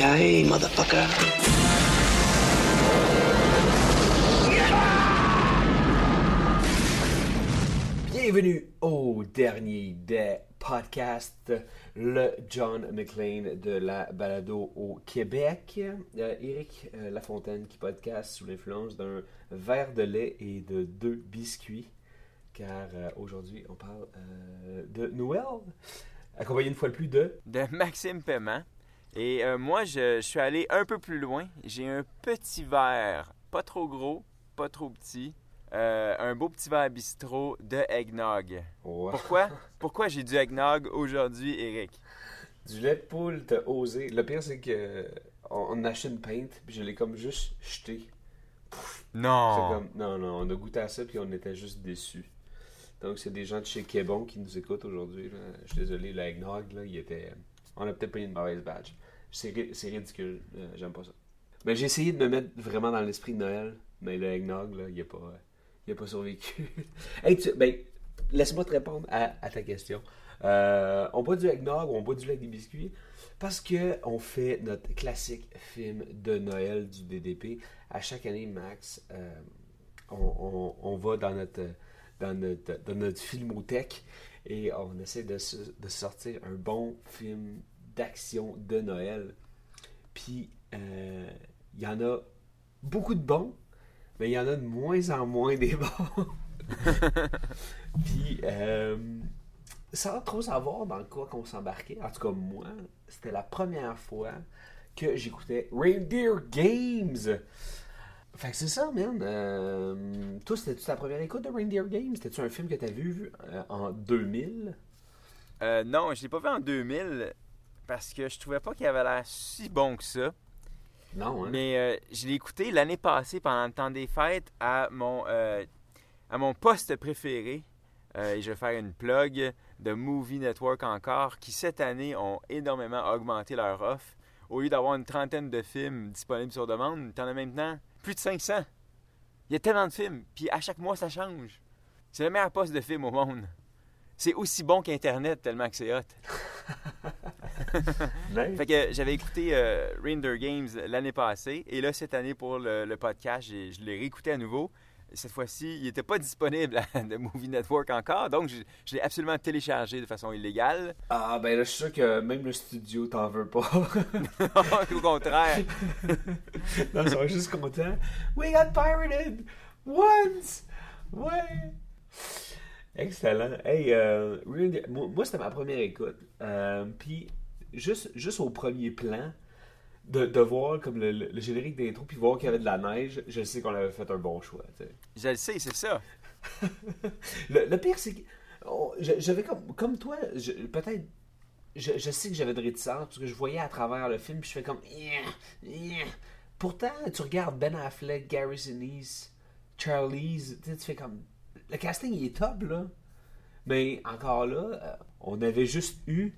Yippee-ki-yay, motherfucker. Bienvenue au dernier des podcasts, le John McLean de la balado au Québec. Euh, Éric euh, Lafontaine qui podcast sous l'influence d'un verre de lait et de deux biscuits. Car euh, aujourd'hui, on parle euh, de Noël, accompagné une fois de plus de... de Maxime Paiement. Et euh, moi, je, je suis allé un peu plus loin. J'ai un petit verre, pas trop gros, pas trop petit. euh, un beau petit verre bistrot de eggnog. Pourquoi? Pourquoi j'ai du eggnog aujourd'hui, Eric? Du lait de poule, t'as osé. Le pire, c'est que on, on a acheté une pinte, puis je l'ai comme juste jeté. C'est Non! comme, non, non, on a goûté à ça puis on était juste déçus. Donc, c'est des gens de chez Québec qui nous écoutent aujourd'hui. Je suis désolé, le eggnog, là, il était... On a peut-être pris une mauvaise batch. C'est ri- c'est ridicule. euh, J'aime pas ça. Mais j'ai essayé de me mettre vraiment dans l'esprit de Noël, mais le eggnog, là, il a pas, il a pas survécu. hey, tu- ben, laisse-moi te répondre à, ta question. Euh, on boit du eggnog ou on boit du lait des biscuits parce que on fait notre classique film de Noël du DDP. À chaque année, Max, euh, on va dans notre, dans notre, dans notre filmothèque et on essaie de, de sortir un bon film d'action de Noël. Puis, euh, il y en a beaucoup de bons, mais il y en a de moins en moins des bons. Puis, euh, sans trop savoir dans quoi qu'on s'embarquait, en tout cas moi, c'était la première fois que j'écoutais Reindeer Games. Fait que c'est ça, man. Euh, toi, c'était-tu ta première écoute de Reindeer Games? C'était-tu un film que t'as vu euh, en 2000? Euh, non, je l'ai pas vu en 2000 parce que je trouvais pas qu'il avait l'air si bon que ça. Non, hein? Mais je l'ai écouté l'année passée pendant le temps des fêtes à mon, à mon poste préféré. Et je vais faire une plug de Movie Network encore, qui cette année ont énormément augmenté leur offre. Au lieu d'avoir une trentaine de films disponibles sur demande, t'en as maintenant plus de 500. Il y a tellement de films, puis à chaque mois ça change. C'est le meilleur poste de film au monde. C'est aussi bon qu'Internet tellement que c'est hot. Fait que j'avais écouté euh, Reindeer Games l'année passée et là cette année pour le, le podcast, je l'ai réécouté à nouveau. Cette fois-ci, il n'était pas disponible à The Movie Network encore, donc je, je l'ai absolument téléchargé de façon illégale. Ah, ben là, je suis sûr que même le studio t'en veut pas. Au contraire, non, ils sont juste contents. We got pirated! Once! Ouais! Excellent. Hey, euh, moi, c'était ma première écoute. Euh, Puis, juste, juste au premier plan, de, de voir comme le, le- le générique d'intro, puis voir qu'il y avait de la neige, je sais qu'on avait fait un bon choix. je le sais, c'est ça. Le, le pire, c'est que j'avais comme, comme toi, peut-être, je, je sais que j'avais de réticence parce que je voyais à travers le film, puis je fais comme. Pourtant, tu regardes Ben Affleck, Gary Sinise, Charlize, tu fais comme. Le casting, il est top, là. Mais encore là, euh, on avait juste eu,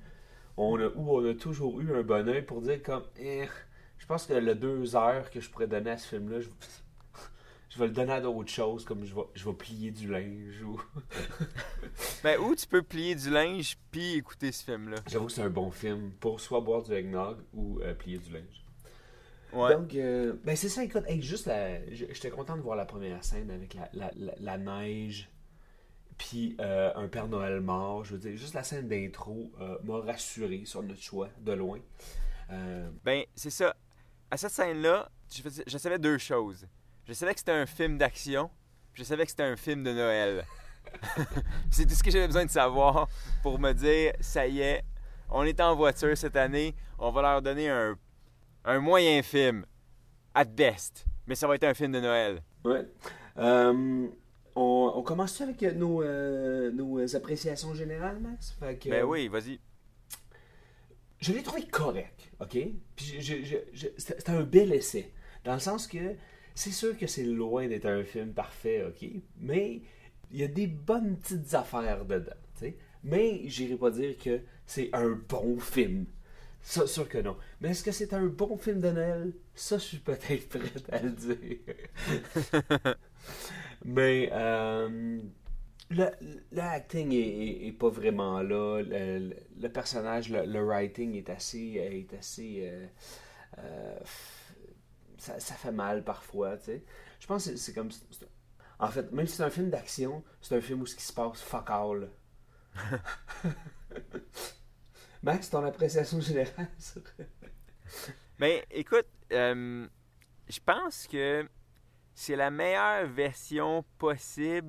on a, ou on a toujours eu un bon oeil pour dire comme. Eh, je pense que le deux heures que je pourrais donner à ce film-là, je, je vais le donner à d'autres choses, comme je vais, je vais plier du linge ou. Mais où tu peux plier du linge puis écouter ce film-là? J'avoue que c'est un bon film pour soit boire du eggnog ou euh, plier du linge. Ouais. Donc, euh, ben c'est ça, écoute, hey, juste la, j'étais content de voir la première scène avec la, la, la neige, puis euh, un Père Noël mort. Je veux dire, juste la scène d'intro euh, m'a rassuré sur notre choix de loin. Euh, Ben, c'est ça. À cette scène-là, je, savais deux choses. Je savais que c'était un film d'action, puis je savais que c'était un film de Noël. c'est tout ce que j'avais besoin de savoir pour me dire, ça y est, on est en voiture cette année, on va leur donner un, un moyen film, at best, mais ça va être un film de Noël. ouais. Euh, on, on commence avec nos, euh, nos appréciations générales, Max? Fait que, Ben oui, vas-y. je l'ai trouvé correct, OK? Puis c'était un bel essai. Dans le sens que c'est sûr que c'est loin d'être un film parfait, OK? Mais il y a des bonnes petites affaires dedans, tu sais? Mais j'irai pas dire que c'est un bon film. Ça, sûr que non. Mais est-ce que c'est un bon film de Noël? Ça, je suis peut-être prêt à le dire. Mais euh, le, le acting est, est- est pas vraiment là. Le, le- personnage, le, le writing est assez. Est assez euh, euh, ça, ça fait mal parfois, tu sais. Je pense que c'est- comme. En fait, même si c'est un film d'action, c'est un film où ce qui se passe fuck all. Max, ton appréciation générale sur. Mais écoute, euh, je pense que c'est la meilleure version possible